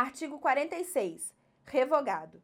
Artigo 46. Revogado.